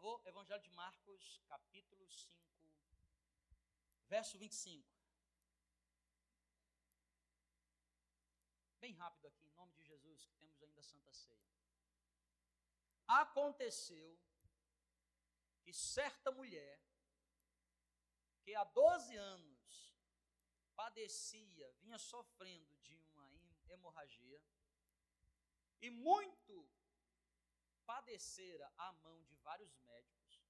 favor, Evangelho de Marcos, capítulo 5, verso 25. Bem rápido aqui, em nome de Jesus, que temos ainda a Santa Ceia. Aconteceu que certa mulher, que há 12 anos padecia, vinha sofrendo de uma hemorragia, e muito padecera à mão de vários médicos,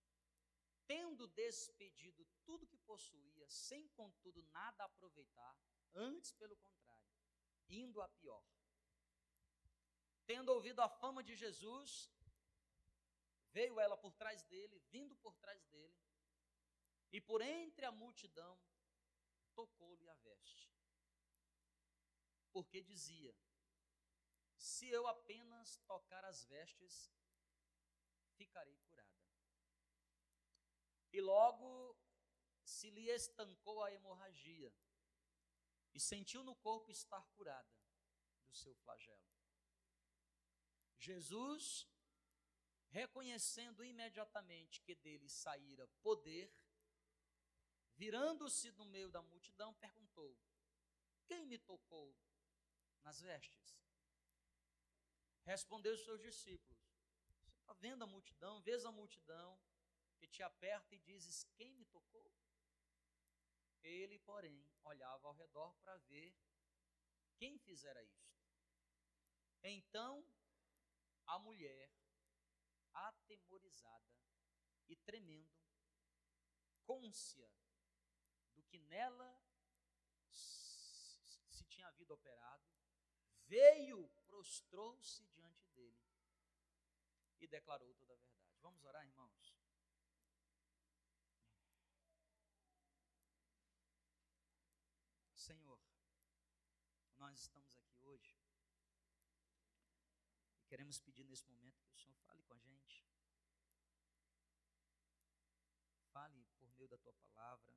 tendo despedido tudo que possuía, sem contudo nada aproveitar, antes pelo contrário, indo a pior. Tendo ouvido a fama de Jesus, veio ela por trás dele, vindo por trás dele, e por entre a multidão tocou-lhe a veste. Porque dizia: Se eu apenas tocar as vestes, ficarei curada. E logo se lhe estancou a hemorragia e sentiu no corpo estar curada do seu flagelo. Jesus, reconhecendo imediatamente que dele saíra poder, virando-se no meio da multidão, perguntou: Quem me tocou nas vestes? Respondeu os seus discípulos: Está vendo a multidão, vês a multidão que te aperta e dizes: Quem me tocou? Ele, porém, olhava ao redor para ver quem fizera isto. Então, a mulher, atemorizada e tremendo, côncia do que nela se tinha havido operado, veio, prostrou-se diante e declarou toda a verdade. Vamos orar, irmãos? Senhor, nós estamos aqui hoje e queremos pedir nesse momento que o Senhor fale com a gente. Fale por meio da tua palavra.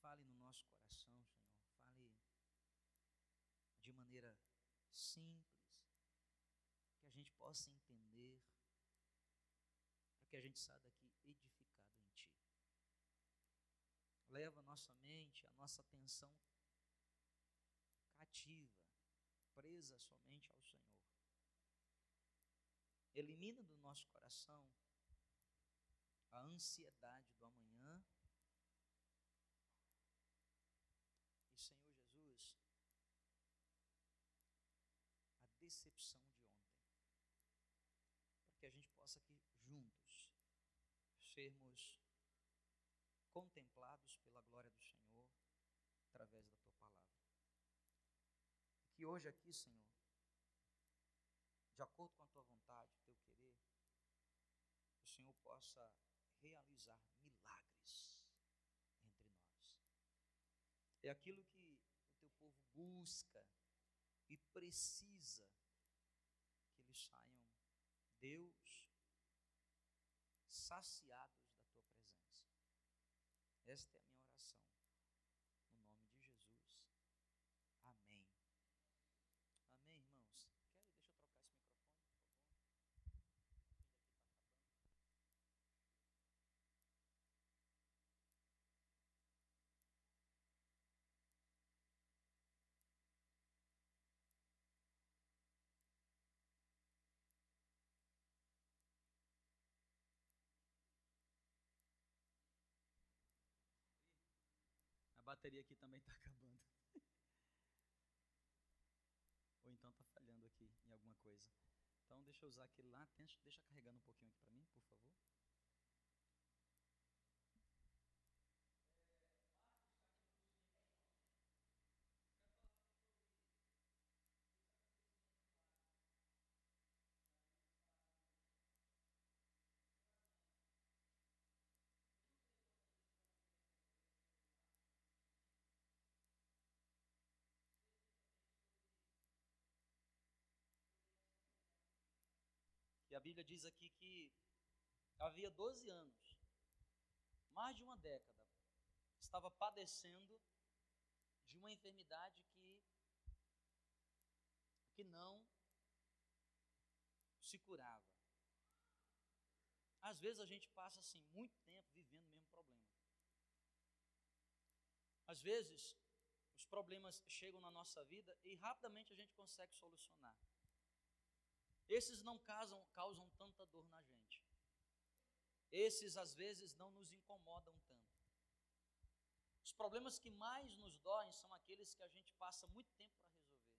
Fale no nosso coração, Senhor. Fale de maneira simples possa entender, para que a gente saia daqui edificado em Ti. Leva nossa mente, a nossa atenção cativa, presa somente ao Senhor. Elimina do nosso coração a ansiedade do amanhã. E, Senhor Jesus, a decepção de ontem que a gente possa aqui juntos sermos contemplados pela glória do Senhor através da tua palavra. Que hoje aqui, Senhor, de acordo com a tua vontade, teu querer, o Senhor possa realizar milagres entre nós. É aquilo que o teu povo busca e precisa que eles saiam Deus, saciados da tua presença. Esta é a minha oração. No nome de Jesus. Amém. Amém, irmãos. Quero, deixa eu trocar esse microfone. Bateria aqui também está acabando. Ou então está falhando aqui em alguma coisa. Então deixa eu usar aquele lá, deixa carregando um pouquinho aqui para mim, por favor. A Bíblia diz aqui que havia 12 anos, mais de uma década, estava padecendo de uma enfermidade que, que não se curava. às vezes a gente passa assim muito tempo vivendo o mesmo problema. Às vezes, os problemas chegam na nossa vida e rapidamente a gente consegue solucionar. Esses não causam, causam tanta dor na gente. Esses, às vezes, não nos incomodam tanto. Os problemas que mais nos doem são aqueles que a gente passa muito tempo para resolver.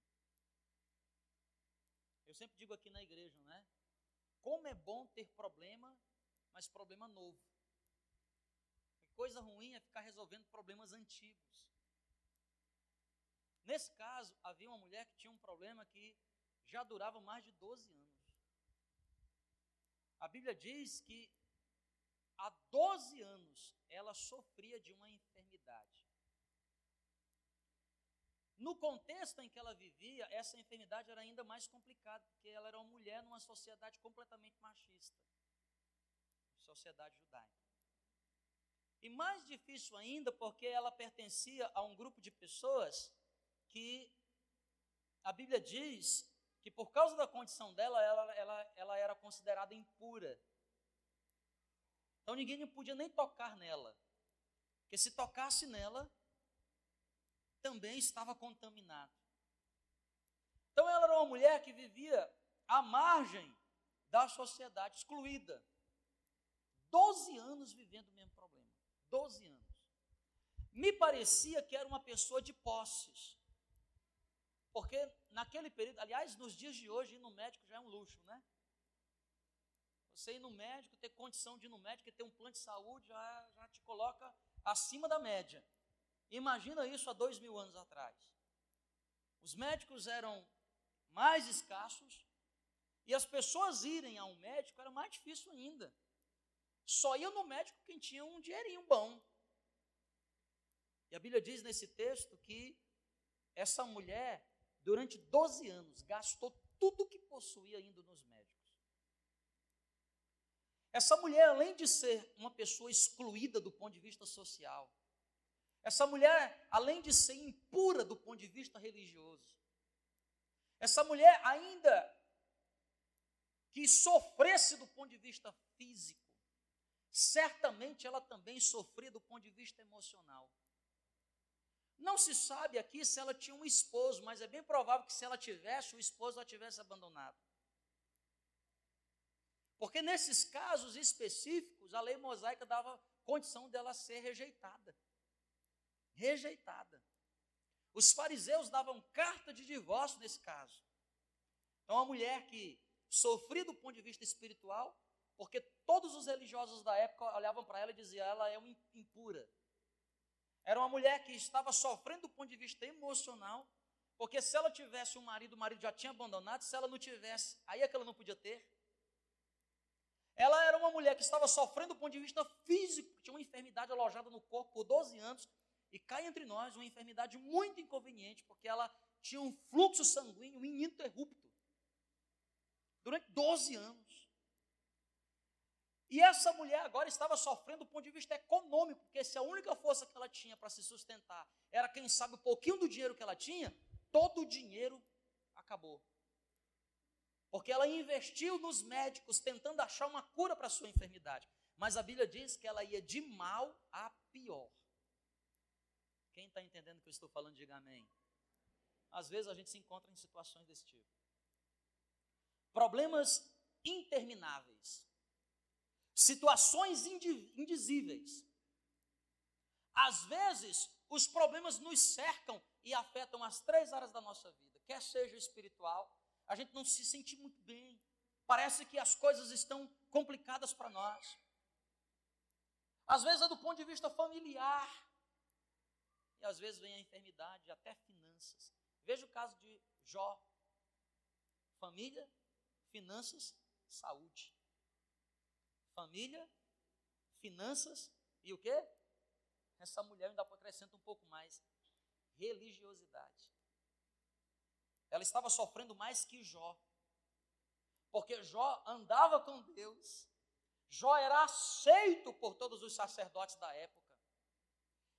Eu sempre digo aqui na igreja, né? Como é bom ter problema, mas problema novo. coisa ruim é ficar resolvendo problemas antigos. Nesse caso, havia uma mulher que tinha um problema que já durava mais de 12 anos. A Bíblia diz que há 12 anos ela sofria de uma enfermidade. No contexto em que ela vivia, essa enfermidade era ainda mais complicada, porque ela era uma mulher numa sociedade completamente machista sociedade judaica. E mais difícil ainda, porque ela pertencia a um grupo de pessoas que a Bíblia diz que por causa da condição dela, ela, ela, ela era considerada impura. Então ninguém podia nem tocar nela. Porque se tocasse nela, também estava contaminado. Então ela era uma mulher que vivia à margem da sociedade, excluída. Doze anos vivendo o mesmo problema. Doze anos. Me parecia que era uma pessoa de posses. Porque naquele período, aliás, nos dias de hoje, ir no médico já é um luxo, né? Você ir no médico, ter condição de ir no médico, ter um plano de saúde, já, já te coloca acima da média. Imagina isso há dois mil anos atrás. Os médicos eram mais escassos e as pessoas irem a um médico era mais difícil ainda. Só ia no médico quem tinha um dinheirinho bom. E a Bíblia diz nesse texto que essa mulher, durante 12 anos, gastou tudo que possuía indo nos médicos. Essa mulher, além de ser uma pessoa excluída do ponto de vista social, essa mulher, além de ser impura do ponto de vista religioso, essa mulher, ainda que sofresse do ponto de vista físico, certamente ela também sofria do ponto de vista emocional. Não se sabe aqui se ela tinha um esposo, mas é bem provável que se ela tivesse, o esposo a tivesse abandonado. Porque nesses casos específicos, a lei mosaica dava condição dela ser rejeitada. Rejeitada. Os fariseus davam carta de divórcio nesse caso. Então, a mulher que sofria do ponto de vista espiritual, porque todos os religiosos da época olhavam para ela e diziam: ela é uma impura. Era uma mulher que estava sofrendo do ponto de vista emocional, porque se ela tivesse um marido, o marido já tinha abandonado, se ela não tivesse, aí é que ela não podia ter. Ela era uma mulher que estava sofrendo do ponto de vista físico, tinha uma enfermidade alojada no corpo por 12 anos, e cai entre nós uma enfermidade muito inconveniente, porque ela tinha um fluxo sanguíneo ininterrupto durante 12 anos. E essa mulher agora estava sofrendo do ponto de vista econômico, porque se a única força que ela tinha para se sustentar era, quem sabe, um pouquinho do dinheiro que ela tinha, todo o dinheiro acabou. Porque ela investiu nos médicos tentando achar uma cura para a sua enfermidade. Mas a Bíblia diz que ela ia de mal a pior. Quem está entendendo o que eu estou falando, diga amém. Às vezes a gente se encontra em situações desse tipo. Problemas intermináveis situações indizíveis. Às vezes, os problemas nos cercam e afetam as três áreas da nossa vida, quer seja espiritual, a gente não se sente muito bem, parece que as coisas estão complicadas para nós. Às vezes é do ponto de vista familiar, e às vezes vem a enfermidade, até finanças. Veja o caso de Jó: família, finanças, saúde família, finanças e o quê? Essa mulher ainda acrescenta um pouco mais: religiosidade. Ela estava sofrendo mais que Jó. Porque Jó andava com Deus. Jó era aceito por todos os sacerdotes da época.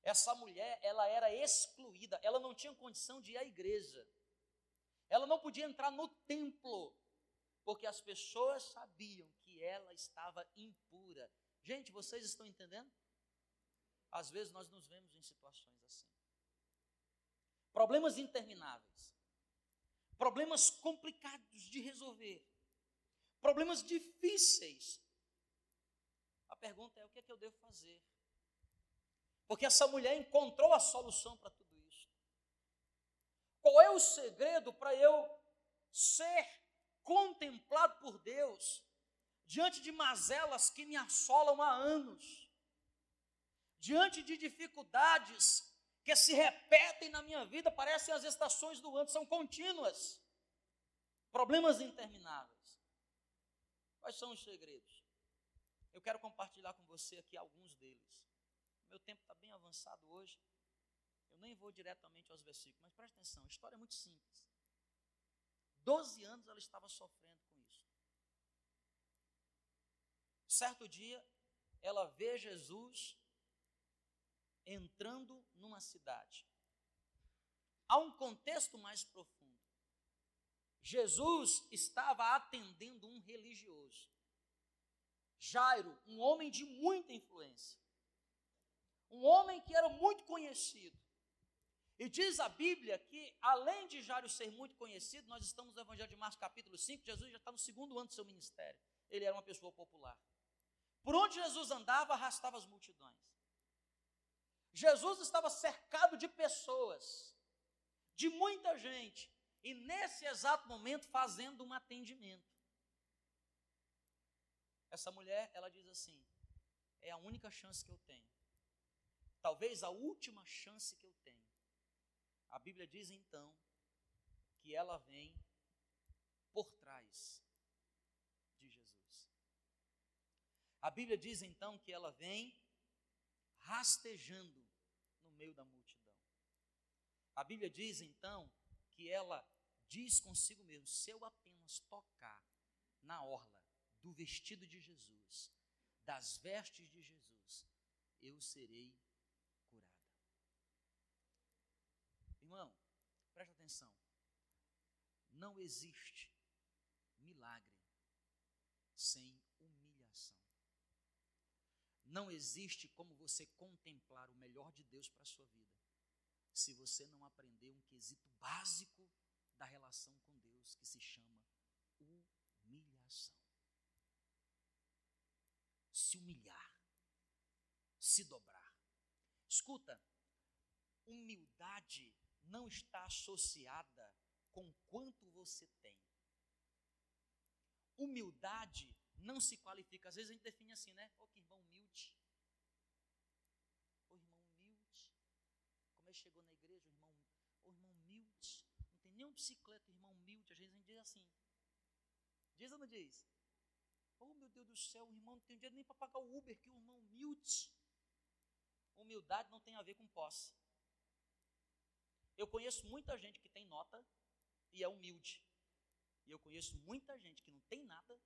Essa mulher, ela era excluída, ela não tinha condição de ir à igreja. Ela não podia entrar no templo, porque as pessoas sabiam ela estava impura. Gente, vocês estão entendendo? Às vezes nós nos vemos em situações assim. Problemas intermináveis. Problemas complicados de resolver. Problemas difíceis. A pergunta é: o que é que eu devo fazer? Porque essa mulher encontrou a solução para tudo isso. Qual é o segredo para eu ser contemplado por Deus diante de mazelas que me assolam há anos? Diante de dificuldades que se repetem na minha vida, parecem as estações do ano, são contínuas. Problemas intermináveis. Quais são os segredos? Eu quero compartilhar com você aqui alguns deles. Meu tempo está bem avançado hoje. Eu nem vou diretamente aos versículos, mas preste atenção, a história é muito simples. Doze anos ela estava sofrendo com isso. Certo dia, ela vê Jesus entrando numa cidade. Há um contexto mais profundo. Jesus estava atendendo um religioso. Jairo, um homem de muita influência. Um homem que era muito conhecido. E diz a Bíblia que, além de Jairo ser muito conhecido, nós estamos no Evangelho de Marcos, capítulo 5, Jesus já está no segundo ano do seu ministério. Ele era uma pessoa popular. Por onde Jesus andava, arrastava as multidões. Jesus estava cercado de pessoas, de muita gente, e nesse exato momento fazendo um atendimento. Essa mulher, ela diz assim: é a única chance que eu tenho. Talvez a última chance que eu tenho. A Bíblia diz então que ela vem por trás de Jesus. A Bíblia diz então que ela vem rastejando no meio da multidão. A Bíblia diz então que ela diz consigo mesmo: se eu apenas tocar na orla do vestido de Jesus, das vestes de Jesus, eu serei curada. Irmão, preste atenção. Não existe milagre sem não existe como você contemplar o melhor de Deus para a sua vida, se você não aprender um quesito básico da relação com Deus, que se chama humilhação. Se humilhar, se dobrar. Escuta, humildade não está associada com quanto você tem. Humildade não se qualifica. Às vezes a gente define assim, né? Ô, oh, que irmão humilde. Ô, oh, irmão humilde. Como ele chegou na igreja, o irmão, ô, oh, irmão humilde. Não tem nenhum bicicleta, irmão humilde. Às vezes a gente diz assim. Diz ou não diz? Oh, meu Deus do céu, o irmão não tem dinheiro nem para pagar o Uber, que o irmão humilde. Humildade não tem a ver com posse. Eu conheço muita gente que tem nota e é humilde. E eu conheço muita gente que não tem nada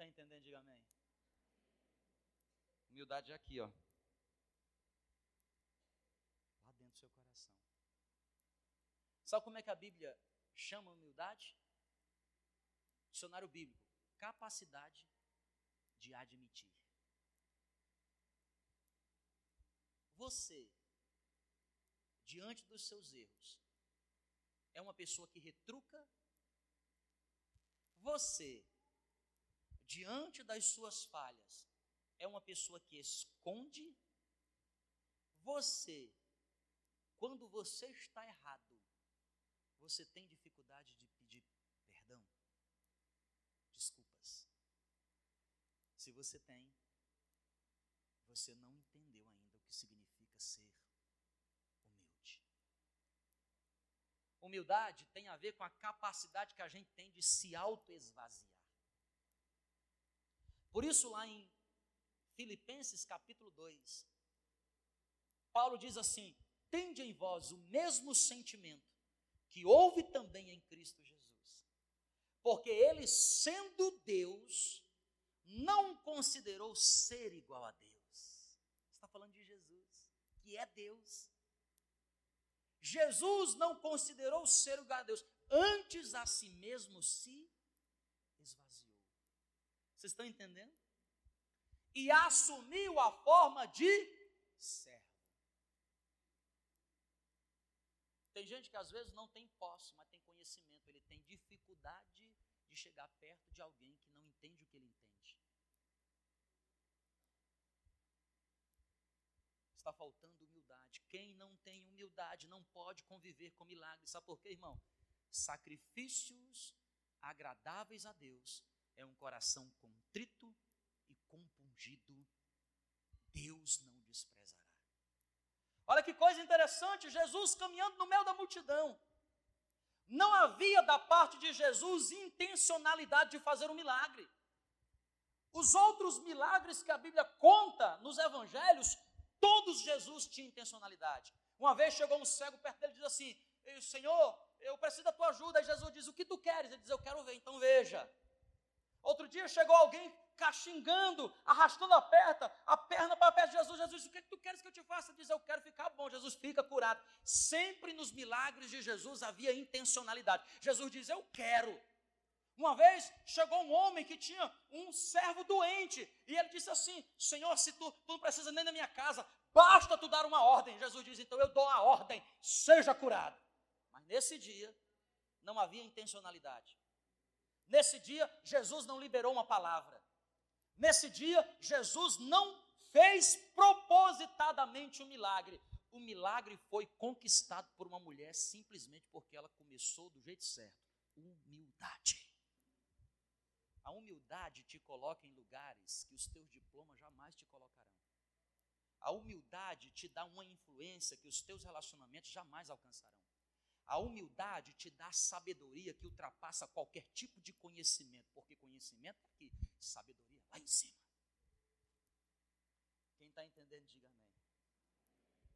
está entendendo, diga amém. Humildade é aqui, ó. Lá dentro do seu coração. Sabe como é que a Bíblia chama humildade? Dicionário bíblico: capacidade de admitir. Você, diante dos seus erros, é uma pessoa que retruca. Você diante das suas falhas, é uma pessoa que esconde. Você, quando você está errado, você tem dificuldade de pedir perdão, desculpas. Se você tem, você não entendeu ainda o que significa ser humilde. Humildade tem a ver com a capacidade que a gente tem de se auto-esvaziar. Por isso, lá em Filipenses capítulo 2, Paulo diz assim: Tende em vós o mesmo sentimento que houve também em Cristo Jesus. Porque ele, sendo Deus, não considerou ser igual a Deus. Está falando de Jesus, que é Deus. Jesus não considerou ser lugar de Deus, antes a si mesmo se. Vocês estão entendendo? E assumiu a forma de servo. Tem gente que às vezes não tem posse, mas tem conhecimento. Ele tem dificuldade de chegar perto de alguém que não entende o que ele entende. Está faltando humildade. Quem não tem humildade não pode conviver com milagres. Sabe por quê, irmão? Sacrifícios agradáveis a Deus é um coração contrito e compungido. Deus não desprezará. Olha que coisa interessante, Jesus caminhando no meio da multidão. Não havia da parte de Jesus intencionalidade de fazer um milagre. Os outros milagres que a Bíblia conta nos evangelhos, todos Jesus tinha intencionalidade. Uma vez chegou um cego perto dele e diz assim: Senhor, eu preciso da tua ajuda. E Jesus diz: O que tu queres? Ele diz: Eu quero ver, então veja. Outro dia chegou alguém caxingando, arrastando a perna, a perna para perto de Jesus. Jesus, o que, é que tu queres que eu te faça? Diz, eu quero ficar bom. Jesus fica curado. Sempre nos milagres de Jesus havia intencionalidade. Jesus diz, eu quero. Uma vez chegou um homem que tinha um servo doente, e ele disse assim: Senhor, se tu, tu não precisa nem da minha casa, basta tu dar uma ordem. Jesus diz: Então eu dou a ordem, seja curado. Mas nesse dia não havia intencionalidade. Nesse dia, Jesus não liberou uma palavra. Nesse dia, Jesus não fez propositadamente o um milagre. O milagre foi conquistado por uma mulher simplesmente porque ela começou do jeito certo. Humildade. A humildade te coloca em lugares que os teus diplomas jamais te colocarão. A humildade te dá uma influência que os teus relacionamentos jamais alcançarão. A humildade te dá sabedoria que ultrapassa qualquer tipo de conhecimento, porque conhecimento é aqui, sabedoria lá em cima. Quem está entendendo, diga amém.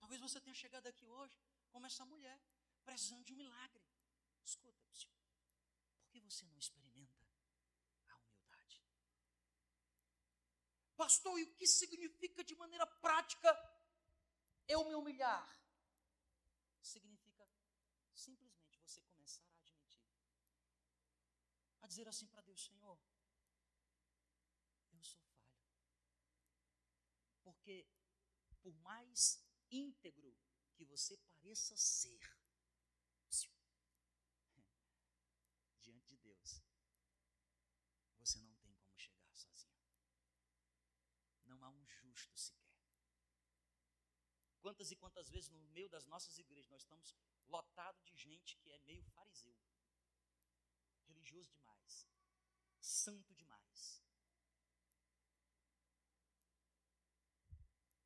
Talvez você tenha chegado aqui hoje como essa mulher, precisando de um milagre. Escuta, por que você não experimenta a humildade? Pastor, e o que significa de maneira prática eu me humilhar? Significa simplesmente você começar a admitir, a dizer assim para Deus: Senhor, Porque por mais íntegro que você pareça ser, diante de Deus, você não tem como chegar sozinho. Não há um justo sequer. Quantas e quantas vezes no meio das nossas igrejas nós estamos lotados de gente que é meio fariseu, religioso demais, santo demais,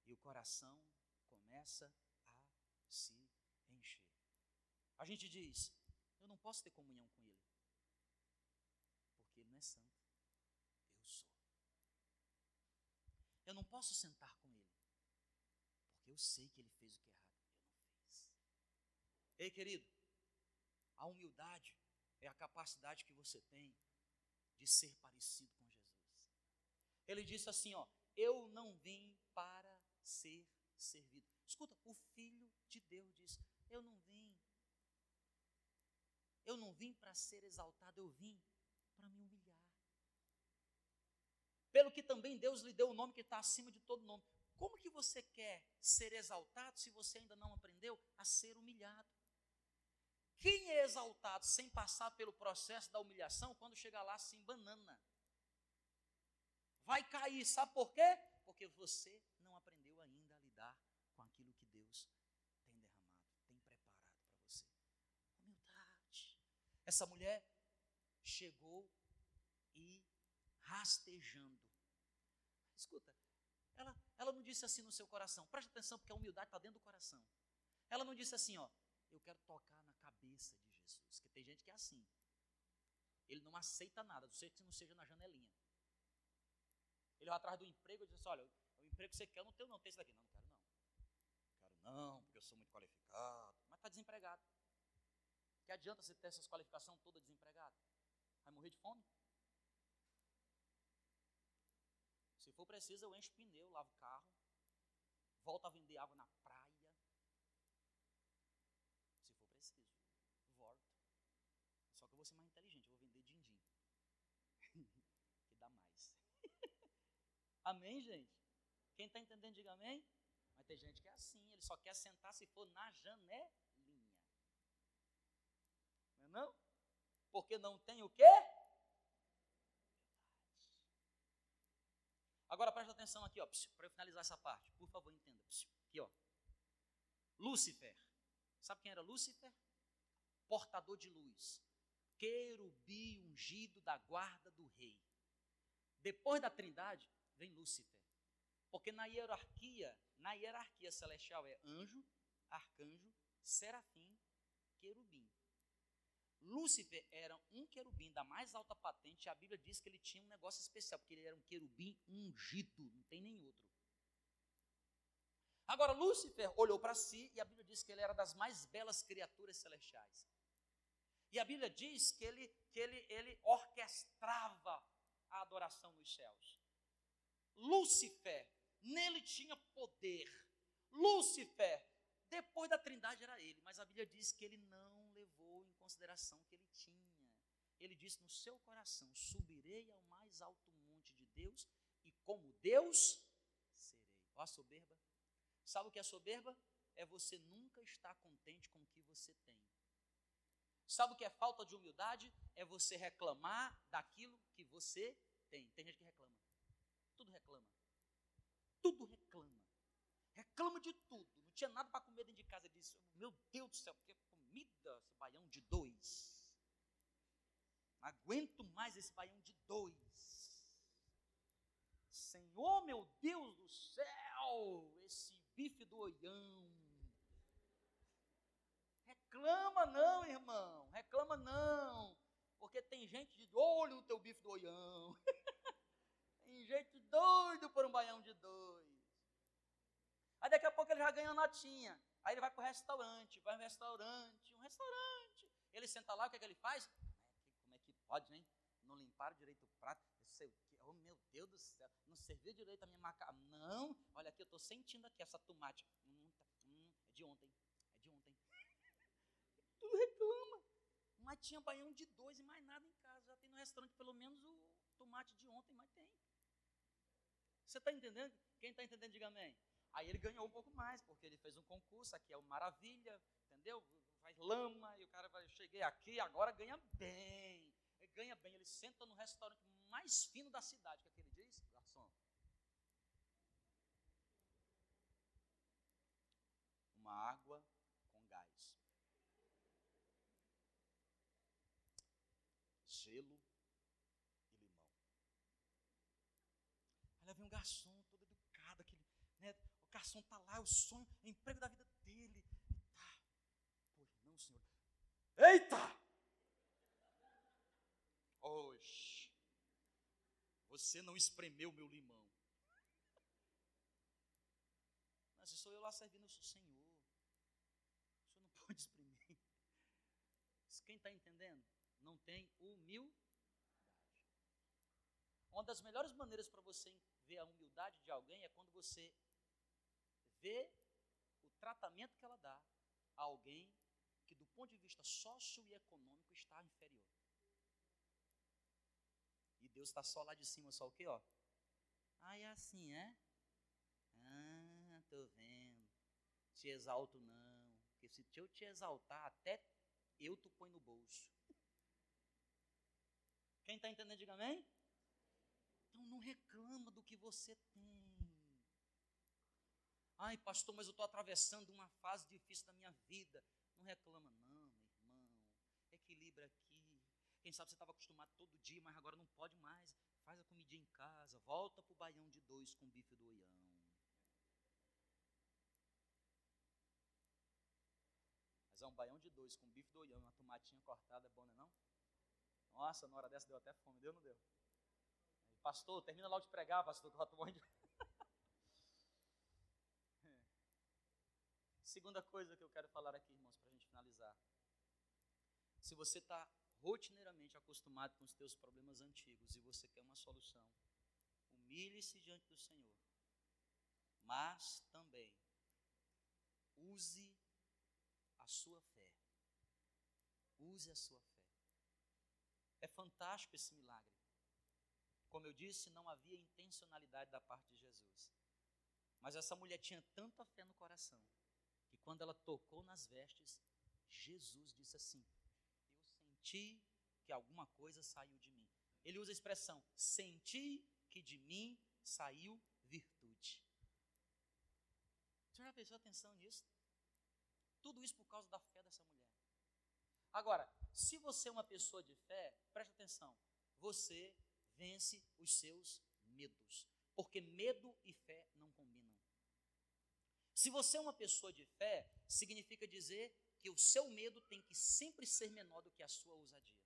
e o coração começa a se encher. A gente diz: Eu não posso ter comunhão com Ele, porque Ele não é santo. Eu sou. Eu não posso sentar com Ele, porque eu sei que Ele fez o que é errado. Eu não fiz. Ei, querido, a humildade é a capacidade que você tem de ser parecido com Jesus. Ele disse assim: Ó, eu não vim para ser servido. Escuta, o Filho de Deus diz: Eu não vim, eu não vim para ser exaltado, eu vim para me humilhar. Pelo que também Deus lhe deu o nome que está acima de todo nome. Como que você quer ser exaltado se você ainda não aprendeu a ser humilhado? Quem é exaltado sem passar pelo processo da humilhação, quando chegar lá se banana? Vai cair, sabe por quê? Porque você Essa mulher chegou e rastejando. Escuta, ela, ela não disse assim no seu coração, preste atenção, porque a humildade está dentro do coração. Ela não disse assim, ó, eu quero tocar na cabeça de Jesus. Que tem gente que é assim. Ele não aceita nada, do jeito que não seja na janelinha. Ele vai atrás do emprego e diz assim, olha, o emprego que você quer, eu não tenho não, tem esse daqui. Não, não quero não. Quero não, porque eu sou muito qualificado. Mas está desempregado. Que adianta você ter essas qualificações toda desempregado? Vai morrer de fome? For preciso, eu encho pneu, lavo carro. volto a vender água na praia. Se for preciso. Volto. Só que eu vou ser mais inteligente, eu vou vender din-din. que dá mais. amém, gente? Quem está entendendo, diga amém. Mas tem gente que é assim, ele só quer sentar se for na janelinha. Não é não? Porque não tem o quê? Agora presta atenção aqui, ó, para eu finalizar essa parte. Por favor, entenda. Aqui, ó. Lúcifer. Sabe quem era Lúcifer? Portador de luz. Querubi ungido da guarda do rei. Depois da Trindade, vem Lúcifer. Porque na hierarquia, na hierarquia celestial é anjo, arcanjo, serafim, querubim. Lúcifer era um querubim da mais alta patente, e a Bíblia diz que ele tinha um negócio especial, porque ele era um querubim ungido, não tem nem outro. Agora, Lúcifer olhou para si e a Bíblia diz que ele era das mais belas criaturas celestiais. E a Bíblia diz que ele, que ele, ele orquestrava a adoração nos céus. Lúcifer, nele tinha poder. Lúcifer, depois da trindade era ele, mas a Bíblia diz que ele não consideração que ele tinha. Ele disse no seu coração: Subirei ao mais alto monte de Deus, e como Deus serei. Ó, a soberba. Sabe o que é soberba? É você nunca estar contente com o que você tem. Sabe o que é falta de humildade? É você reclamar daquilo que você tem. Tem gente que reclama. Tudo reclama. Tudo reclama. Reclama de tudo. Não tinha nada para comer dentro de casa. Ele disse: Meu Deus do céu, que comida, esse baião de dois. Não aguento mais esse baião de dois. Senhor, meu Deus do céu, esse bife do oião. Reclama não, irmão, reclama não, porque tem gente de olho no teu bife do oião. tem gente doido por um baião de dois. Aí daqui a pouco ele já ganha notinha. Aí ele vai para o restaurante, vai no restaurante, um restaurante. Ele senta lá, o que, é que ele faz? Como é que pode, né? Não limparam direito o prato, eu sei o que. Oh, meu Deus do céu, não serviu direito a minha macarrão. Não, olha aqui, eu estou sentindo aqui essa tomate. Hum, tá, hum, é de ontem, é de ontem. Tudo reclama. Mas tinha baião de dois e mais nada em casa. Já tem no restaurante pelo menos o tomate de ontem, mas tem. Você está entendendo? Quem está entendendo, diga amém. Aí ele ganhou um pouco mais, porque ele fez um concurso, aqui é uma maravilha, entendeu? Faz lama, e o cara vai, cheguei aqui, agora ganha bem. Ele ganha bem, ele senta no restaurante mais fino da cidade, que é que ele diz, garçom? Uma água com gás. Gelo e limão. Aí vem um garçom todo educado, aquele, né, o garçom está lá, é o sonho, é o emprego da vida dele. Tá. Pois não, senhor. Eita! Oxe. Você não espremeu meu limão. Mas sou eu lá servindo o Senhor. O senhor não pode espremer. Quem está entendendo? Não tem humildade. Uma das melhores maneiras para você ver a humildade de alguém é quando você vê o tratamento que ela dá a alguém que, do ponto de vista socioeconômico, está inferior. E Deus está só lá de cima, só o quê, ó? Ah, é assim, é? Ah, tô vendo. Te exalto não. Porque se eu te exaltar, até eu tu põe no bolso. Quem está entendendo, diga amém? Então não reclama do que você tem. Ai, pastor, mas eu estou atravessando uma fase difícil da minha vida. Não reclama, não, meu irmão. Equilibra aqui. Quem sabe você estava acostumado todo dia, mas agora não pode mais. Faz a comidinha em casa. Volta para o baião de dois com bife do oião. Mas é um baião de dois com bife do oião uma tomatinha cortada, é bom, não é não? Nossa, na hora dessa deu até fome, deu ou não deu? Pastor, termina logo de pregar, pastor, que eu estou morrendo de... Segunda coisa que eu quero falar aqui, irmãos, para a gente finalizar. Se você está rotineiramente acostumado com os teus problemas antigos e você quer uma solução, humilhe-se diante do Senhor. Mas também use a sua fé. Use a sua fé. É fantástico esse milagre. Como eu disse, não havia intencionalidade da parte de Jesus. Mas essa mulher tinha tanta fé no coração quando ela tocou nas vestes, Jesus disse assim: Eu senti que alguma coisa saiu de mim. Ele usa a expressão: senti que de mim saiu virtude. Você já prestou atenção nisso? Tudo isso por causa da fé dessa mulher. Agora, se você é uma pessoa de fé, preste atenção, você vence os seus medos. Porque medo e fé não. Se você é uma pessoa de fé, significa dizer que o seu medo tem que sempre ser menor do que a sua ousadia.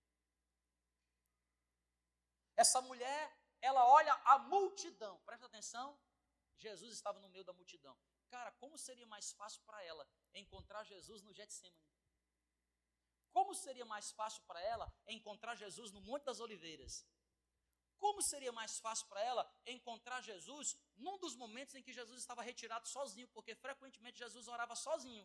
Essa mulher, ela olha a multidão, presta atenção, Jesus estava no meio da multidão. Cara, como seria mais fácil para ela encontrar Jesus no Getsemane? Como seria mais fácil para ela encontrar Jesus no Monte das Oliveiras? Como seria mais fácil para ela encontrar Jesus num dos momentos em que Jesus estava retirado sozinho, porque frequentemente Jesus orava sozinho.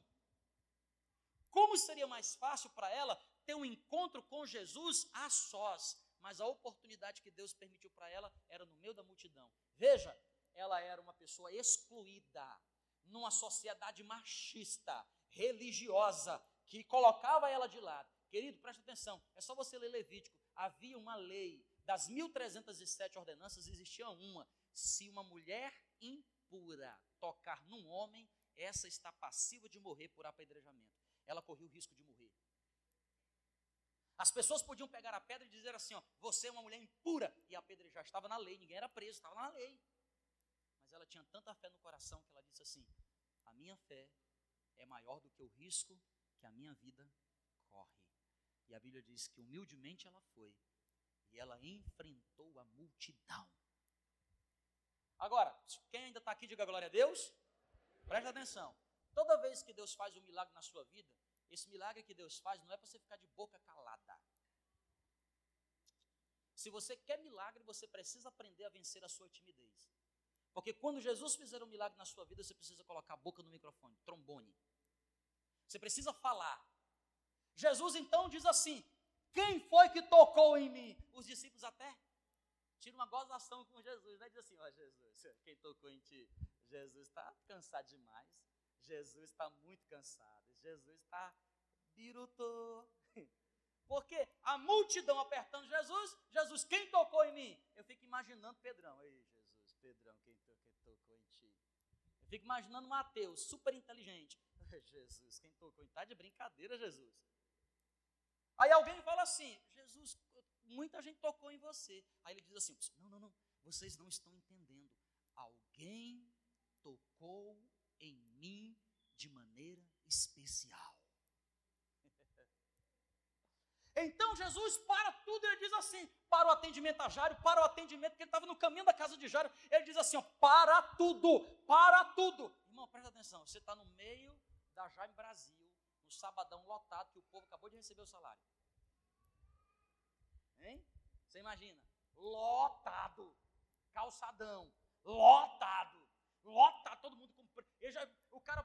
Como seria mais fácil para ela ter um encontro com Jesus a sós, mas a oportunidade que Deus permitiu para ela era no meio da multidão. Veja, ela era uma pessoa excluída numa sociedade machista, religiosa, que colocava ela de lado. Querido, preste atenção, é só você ler Levítico. Havia uma lei, das 1307 ordenanças, existia uma. Se uma mulher impura tocar num homem, essa está passiva de morrer por apedrejamento. Ela corria o risco de morrer. As pessoas podiam pegar a pedra e dizer assim: ó, você é uma mulher impura, e apedrejar. Estava na lei, ninguém era preso, estava na lei. Mas ela tinha tanta fé no coração que ela disse assim: a minha fé é maior do que o risco que a minha vida corre. E a Bíblia diz que humildemente ela foi e ela enfrentou a multidão. Agora, quem ainda está aqui, diga glória a Deus. Presta atenção. Toda vez que Deus faz um milagre na sua vida, esse milagre que Deus faz não é para você ficar de boca calada. Se você quer milagre, você precisa aprender a vencer a sua timidez. Porque quando Jesus fizer um milagre na sua vida, você precisa colocar a boca no microfone, trombone. Você precisa falar. Jesus então diz assim: Quem foi que tocou em mim? Os discípulos até tiram uma gozação com Jesus, né? Diz assim: Ó oh, Jesus, quem tocou em ti? Jesus está cansado demais. Jesus está muito cansado. Jesus está birutou. Porque a multidão apertando Jesus, Jesus, quem tocou em mim? Eu fico imaginando Pedrão. Ei, Jesus, Pedrão, quem, to, quem tocou em ti? Eu fico imaginando Mateus, super inteligente. Jesus, quem tocou em ti? Está de brincadeira, Jesus. Aí alguém fala assim: Jesus, muita gente tocou em você. Aí ele diz assim: Não, não, não, vocês não estão entendendo. Alguém tocou em mim de maneira especial. Então Jesus para tudo, ele diz assim, para o atendimento a Jairo, para o atendimento, que ele estava no caminho da casa de Jairo, ele diz assim, ó, para tudo, para tudo. Irmão, presta atenção, você está no meio da Jaime Brasil, no sabadão lotado, que o povo acabou de receber o salário. Hein? Você imagina? Lotado, calçadão, lotado, lotado, todo mundo com. Já, o cara.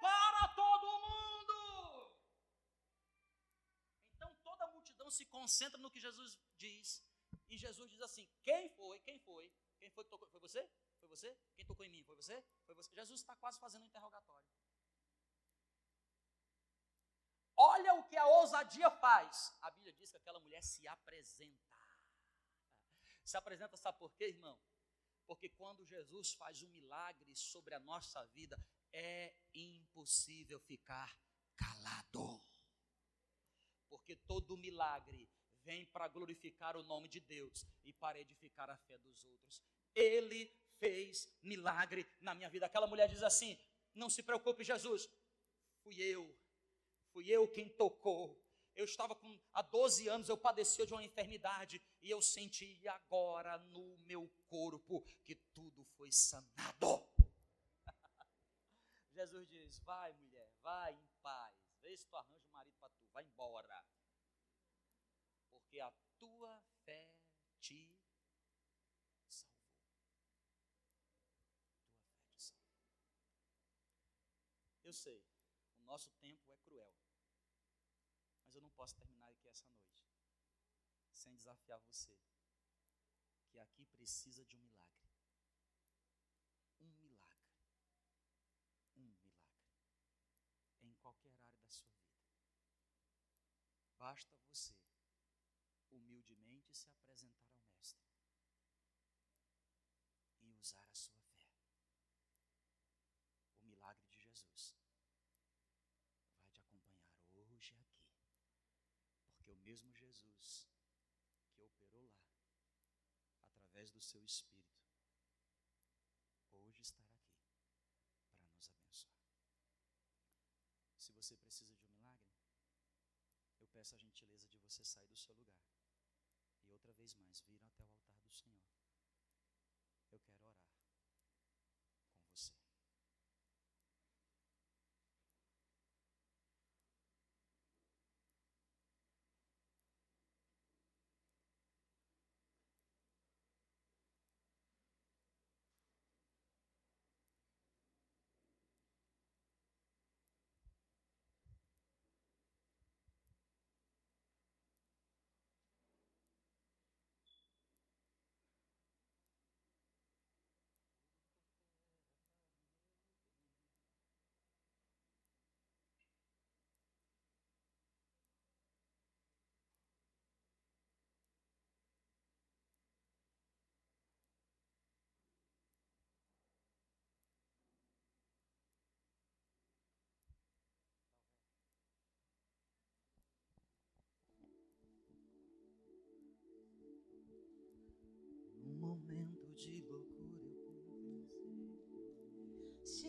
Para todo mundo! Então toda a multidão se concentra no que Jesus diz. E Jesus diz assim: Quem foi? Quem foi? Quem foi que tocou? Foi você? Foi você? Quem tocou em mim? Foi você? Foi você? Jesus está quase fazendo um interrogatório. Olha o que a ousadia faz. A Bíblia diz que aquela mulher se apresenta. Se apresenta, sabe por quê, irmão? Porque quando Jesus faz um milagre sobre a nossa vida, é impossível ficar calado. Porque todo milagre vem para glorificar o nome de Deus e para edificar a fé dos outros. Ele fez milagre na minha vida. Aquela mulher diz assim: Não se preocupe, Jesus, fui eu, fui eu quem tocou eu estava com há 12 anos, eu padecia de uma enfermidade e eu senti agora no meu corpo que tudo foi sanado. Jesus diz: Vai, mulher, vai em paz. Vê se tu arranja um marido para tu, vai embora. Porque a tua fé te salvou. Tua fé te salvou. Eu sei, o nosso tempo é cruel. Eu não posso terminar aqui essa noite sem desafiar você que aqui precisa de um milagre. Um milagre. Um milagre. Em qualquer área da sua vida. Basta você humildemente se apresentar ao Mestre e usar a sua fé. O milagre de Jesus vai te acompanhar hoje aqui. Porque o mesmo Jesus que operou lá, através do seu Espírito, hoje estará aqui para nos abençoar. Se você precisa de um milagre, eu peço a gentileza de você sair do seu lugar e outra vez mais vir até o altar do Senhor. Eu quero orar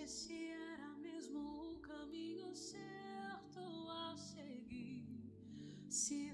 Se era mesmo o caminho certo a seguir, se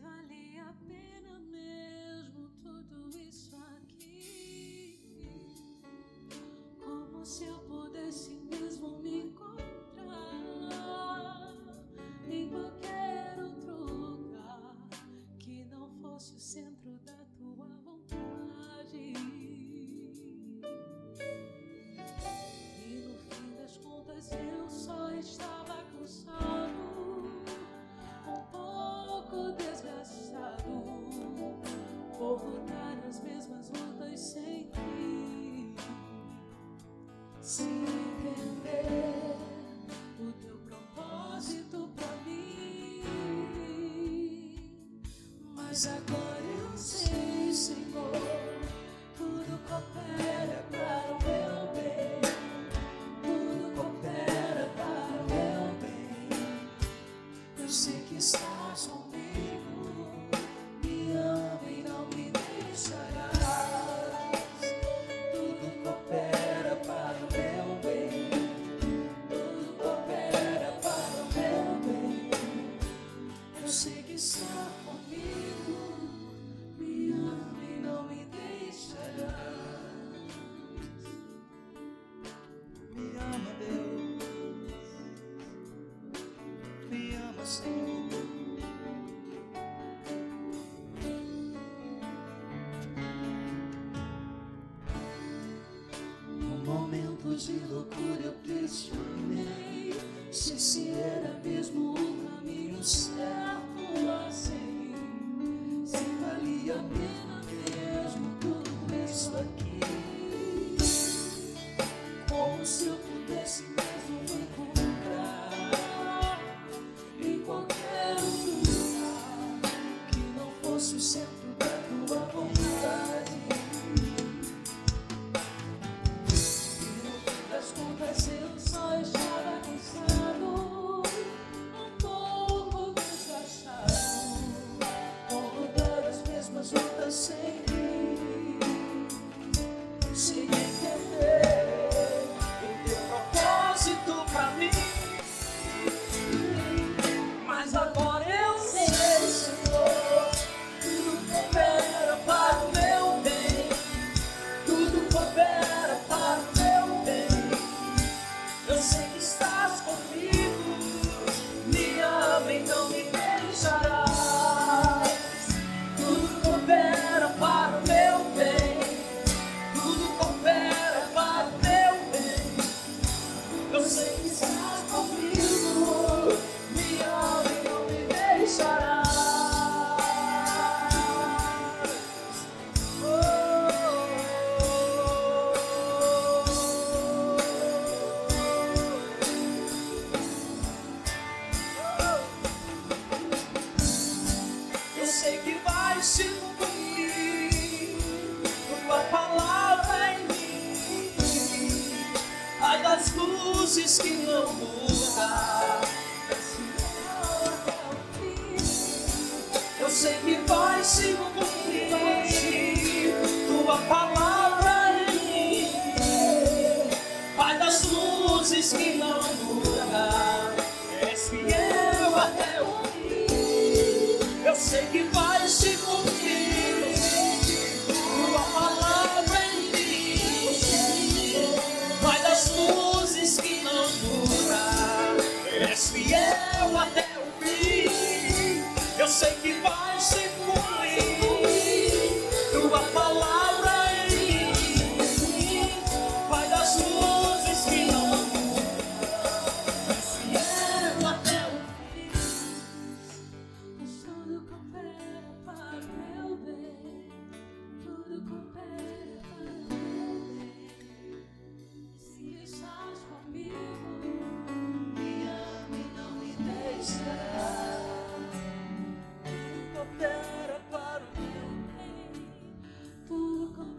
Se entender o teu propósito pra mim, mas agora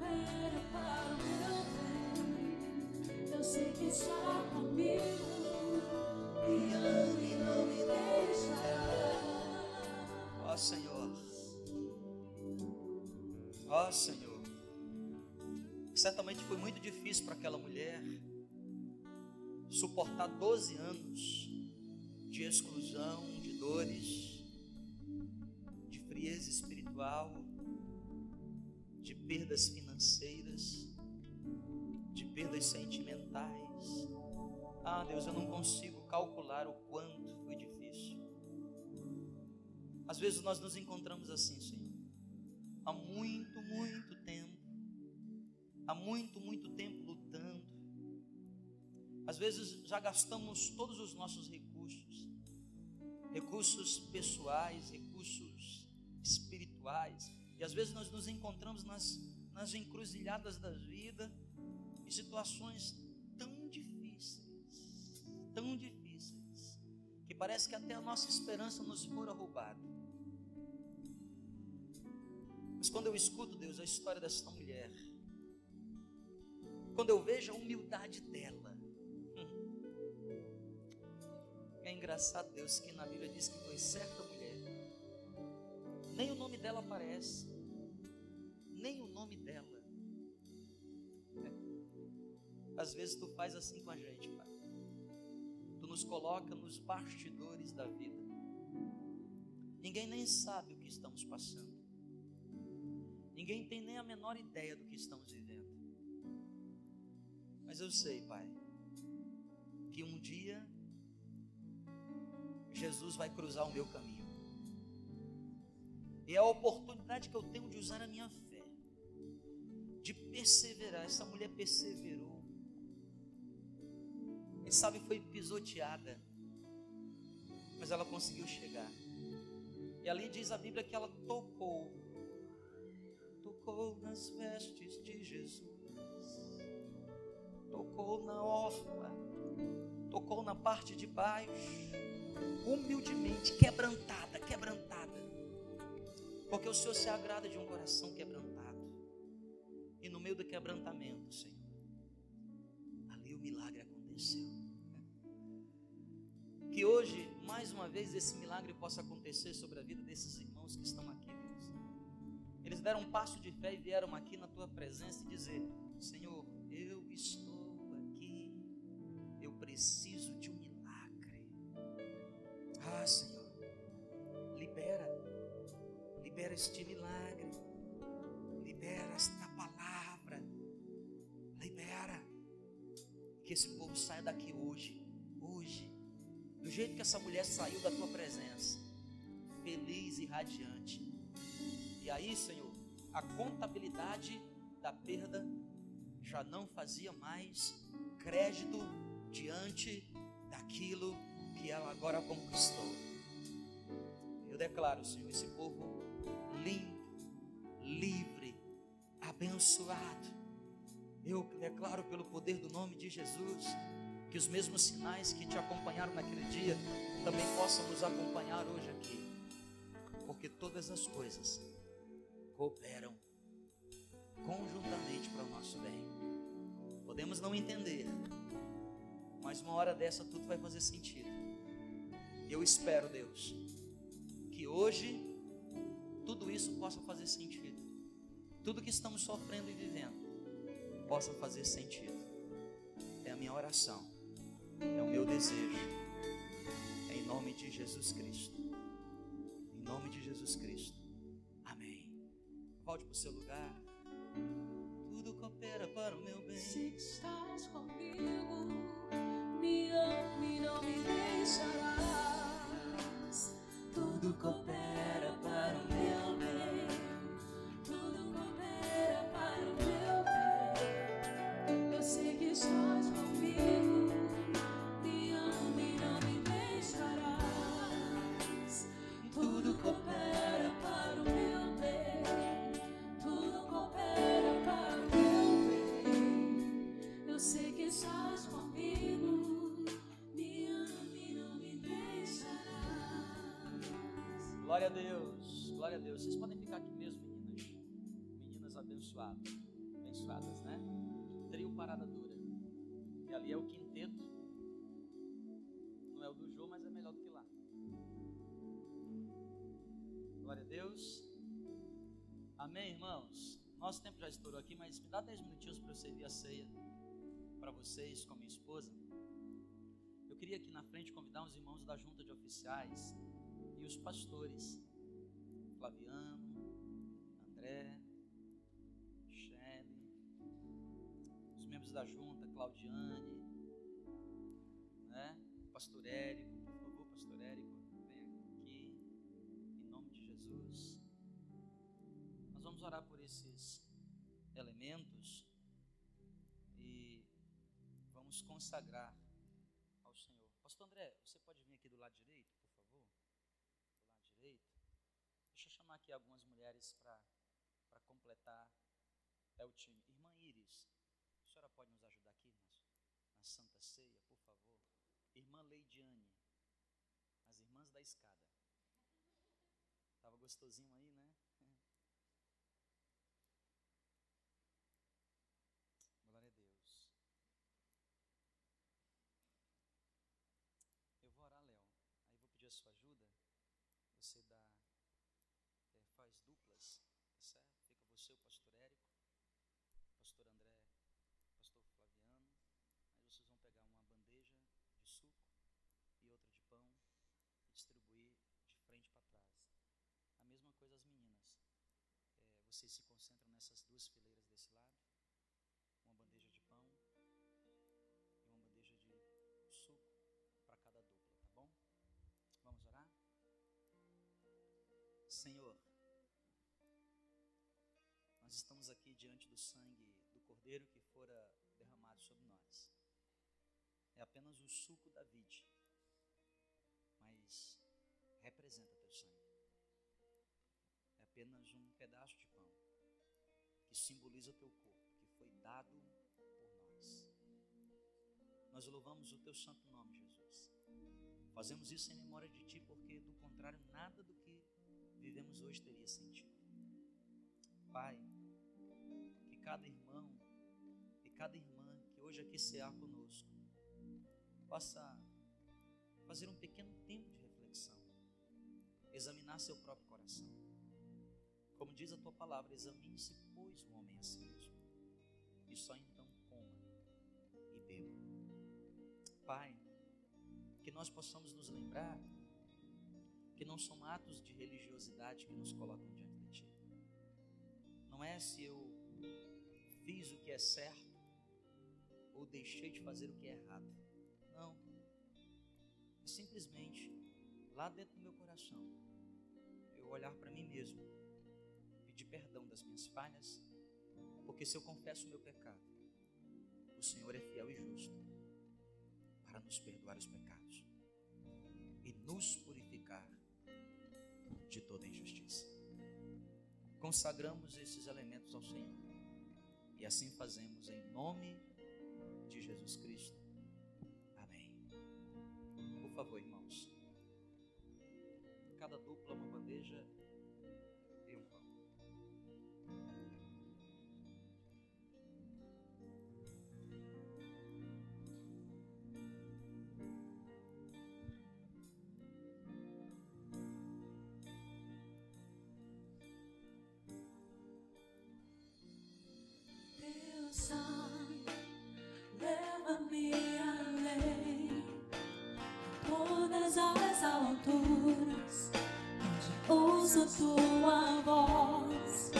Coopera para o meu bem. Eu sei que está comigo. Me ama e não me deixará. Ó Senhor. Ó Senhor. Certamente foi muito difícil para aquela mulher suportar 12 anos de exclusão, de dores, de frieza espiritual, de perdas financeiras, de perdas sentimentais. Ah, Deus, eu não consigo calcular o quanto foi difícil. Às vezes nós nos encontramos assim, Senhor. Há muito, muito tempo. Há muito, muito tempo lutando. Às vezes já gastamos todos os nossos recursos. Recursos pessoais, recursos espirituais. E às vezes nós nos encontramos nas, nas encruzilhadas da vida, em situações tão difíceis, tão difíceis, que parece que até a nossa esperança nos fora roubada. Mas quando eu escuto, Deus, a história dessa mulher, quando eu vejo a humildade dela, hum, é engraçado, Deus, que na Bíblia diz que foi certa mulher, nem o nome dela aparece, nem o Às vezes tu faz assim com a gente, Pai. Tu nos coloca nos bastidores da vida. Ninguém nem sabe o que estamos passando. Ninguém tem nem a menor ideia do que estamos vivendo. Mas eu sei, Pai, que um dia Jesus vai cruzar o meu caminho. E é a oportunidade que eu tenho de usar a minha fé, de perseverar. Essa mulher perseverou. Quem sabe foi pisoteada, mas ela conseguiu chegar. E ali diz a Bíblia que ela tocou, tocou nas vestes de Jesus, tocou na orla, tocou na parte de baixo, humildemente, quebrantada, quebrantada, porque o Senhor se agrada de um coração quebrantado, e no meio do quebrantamento, Senhor, ali o milagre aconteceu. Que hoje, mais uma vez, esse milagre possa acontecer sobre a vida desses irmãos que estão aqui, Deus. Eles deram um passo de fé e vieram aqui na tua presença e dizer: Senhor, eu estou aqui, eu preciso de um milagre. Ah, Senhor, libera, libera este milagre, libera esta palavra, libera, que esse povo saia daqui hoje, hoje, do jeito que essa mulher saiu da tua presença, feliz e radiante. E aí, Senhor, a contabilidade da perda já não fazia mais crédito diante daquilo que ela agora conquistou. Eu declaro, Senhor, esse povo limpo, livre, abençoado. Eu declaro pelo poder do nome de Jesus que os mesmos sinais que te acompanharam naquele dia também possam nos acompanhar hoje aqui, porque todas as coisas cooperam conjuntamente para o nosso bem. Podemos não entender, Mas uma hora dessa tudo vai fazer sentido. Eu espero, Deus, que hoje tudo isso possa fazer sentido. Tudo que estamos sofrendo e vivendo possa fazer sentido. É a minha oração, é o meu desejo. É em nome de Jesus Cristo. Em nome de Jesus Cristo. Amém. Volte para o seu lugar. Tudo coopera para o meu bem. Se estás comigo, Glória a Deus, glória a Deus. Vocês podem ficar aqui mesmo, meninas. Meninas abençoadas, abençoadas, né? Trio Parada Dura. E ali é o quinteto. Não é o do Jô, mas é melhor do que lá. Glória a Deus. Amém, irmãos. Nosso tempo já estourou aqui, mas me dá 10 minutinhos para eu servir a ceia para vocês com a minha esposa. Eu queria aqui na frente convidar os irmãos da junta de oficiais os pastores, Flaviano, André, Shelley, os membros da junta, Claudiane, né? Pastor Érico, por favor, Pastor Érico, venha aqui, em nome de Jesus. Nós vamos orar por esses elementos e vamos consagrar ao Senhor. Pastor André, você pode vir aqui do lado direito, por favor? Do lado direito. Deixa eu chamar aqui algumas mulheres para completar é o time. Irmã Iris, a senhora pode nos ajudar aqui nas- na Santa Ceia, por favor? Irmã Leidiane, as irmãs da escada. Tava gostosinho aí, né? Glória a Deus. Eu vou orar, Léo. Aí vou pedir a sua ajuda. Você dá, é, duplas, tá certo? Fica você, o pastor Érico, pastor André, pastor Flaviano. Aí vocês vão pegar uma bandeja de suco e outra de pão e distribuir de frente para trás. A mesma coisa as meninas. É, vocês se concentram nessas duas fileiras desse lado. Uma bandeja de pão e uma bandeja de suco para cada dupla, tá bom? Vamos orar? Senhor, estamos aqui diante do sangue do Cordeiro que fora derramado sobre nós. É apenas o suco da vide, mas representa teu sangue. É apenas um pedaço de pão que simboliza teu corpo, que foi dado por nós. Nós louvamos o teu santo nome, Jesus. Fazemos isso em memória de ti, porque do contrário, nada do que vivemos hoje teria sentido. Pai, cada irmão e cada irmã que hoje aqui cear conosco possa fazer um pequeno tempo de reflexão, examinar seu próprio coração. Como diz a tua palavra, examine-se, pois, o homem a si mesmo, e só então coma e beba. Pai, que nós possamos nos lembrar que não são atos de religiosidade que nos colocam diante de Ti. Não é se eu fiz o que é certo ou deixei de fazer o que é errado. Não. É simplesmente lá dentro do meu coração eu olhar para mim mesmo, pedir perdão das minhas falhas, porque se eu confesso o meu pecado, o Senhor é fiel e justo para nos perdoar os pecados e nos purificar de toda injustiça. Consagramos esses elementos ao Senhor e assim fazemos em nome de Jesus Cristo. Amém. Por favor, irmãos. Cada dupla uma bandeja ouço tua voz,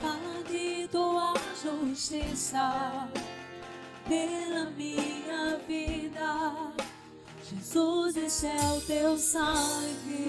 fala de tua justiça pela minha vida. Jesus, este é o teu sangue.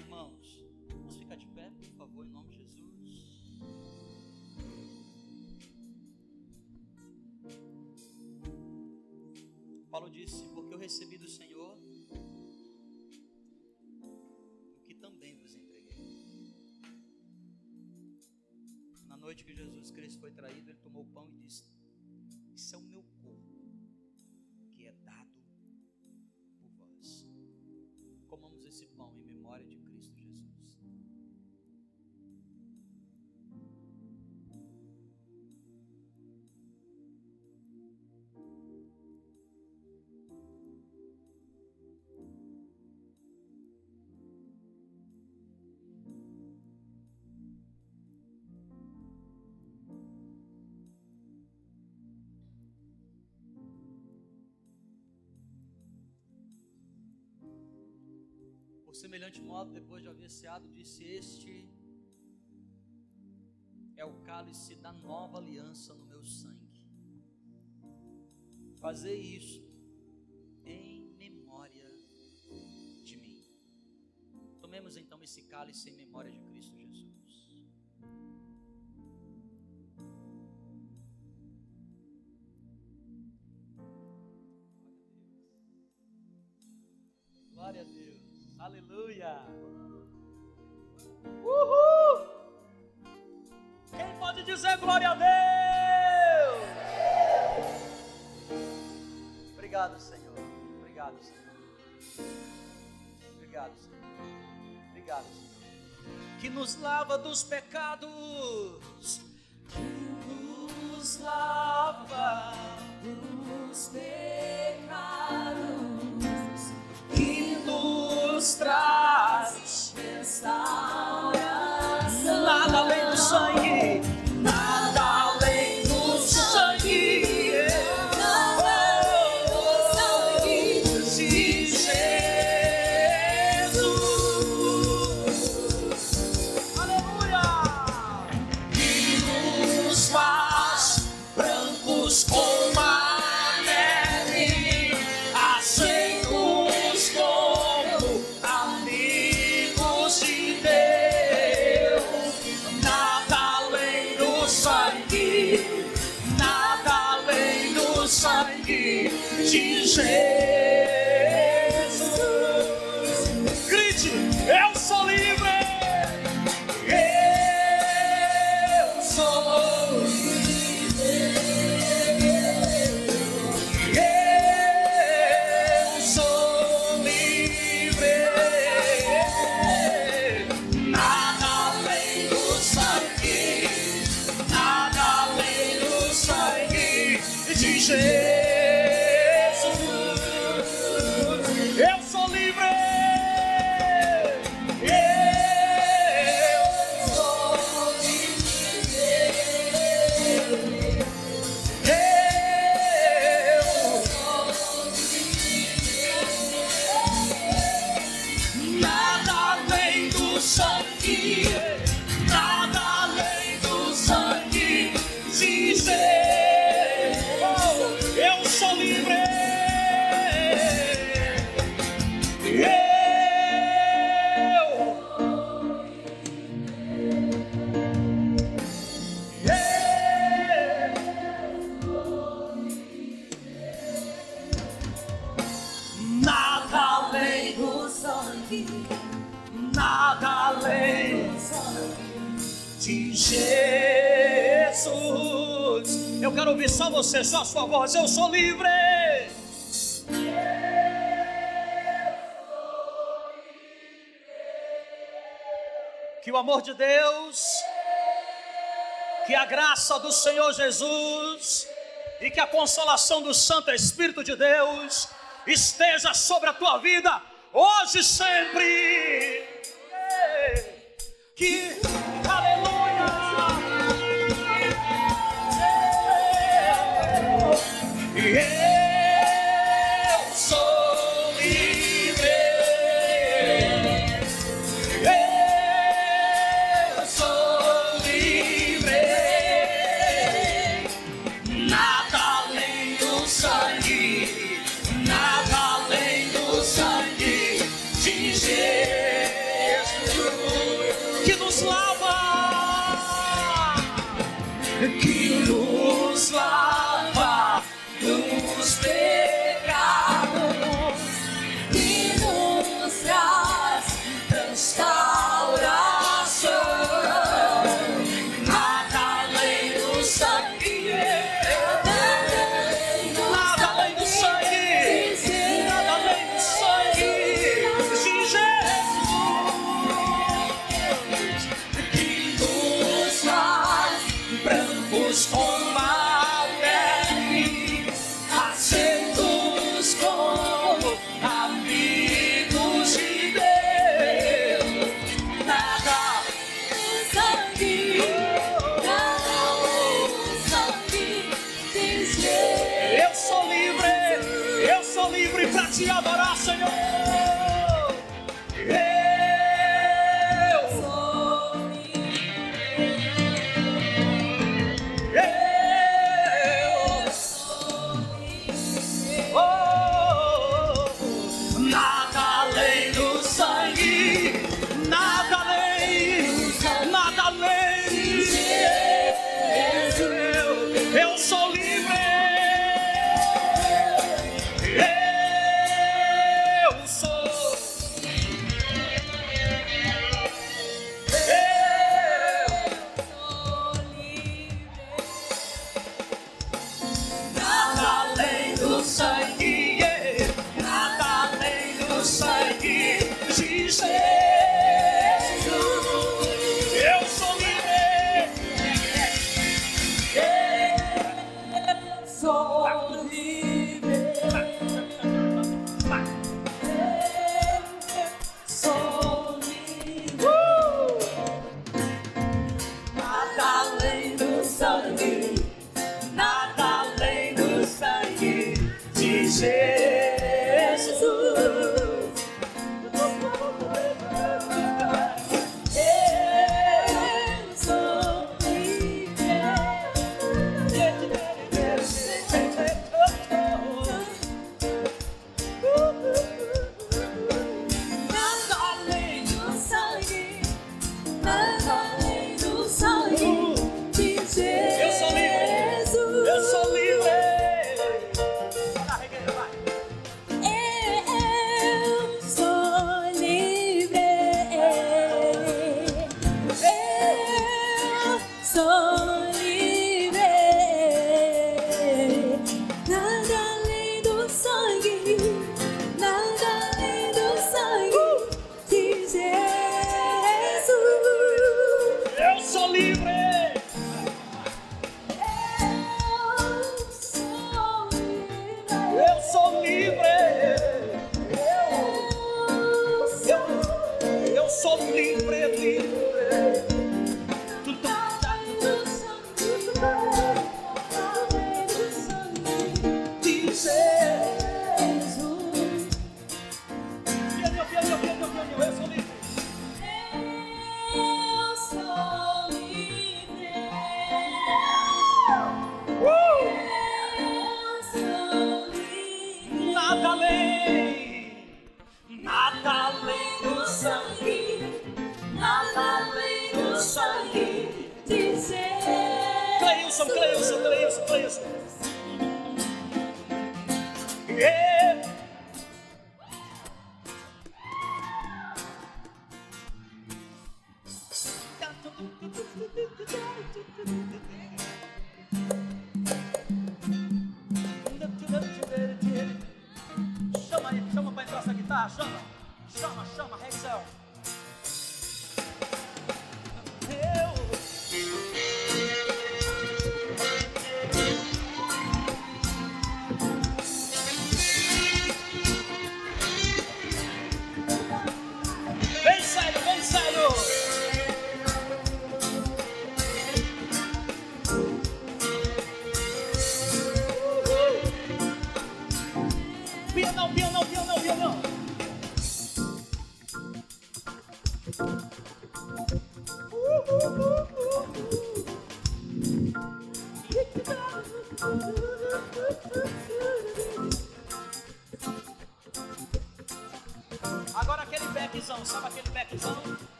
irmãos? Vamos ficar de pé, por favor, em nome de Jesus. Paulo disse: Porque eu recebi do Senhor o que também vos entreguei. Na noite que Jesus Cristo foi traído, ele Por semelhante modo, depois de haver ceado, disse: Este é o cálice da nova aliança no meu sangue. Fazer isso em memória de mim. Tomemos então esse cálice em memória de Cristo glória a Deus? Obrigado, Senhor. Obrigado, Senhor. Obrigado, Senhor. Obrigado, Senhor. Que nos lava dos pecados. Que nos lava Os pecados de voz. Eu sou livre. Que o amor de Deus, que a graça do Senhor Jesus e que a consolação do Santo Espírito de Deus esteja sobre a tua vida hoje e sempre. Que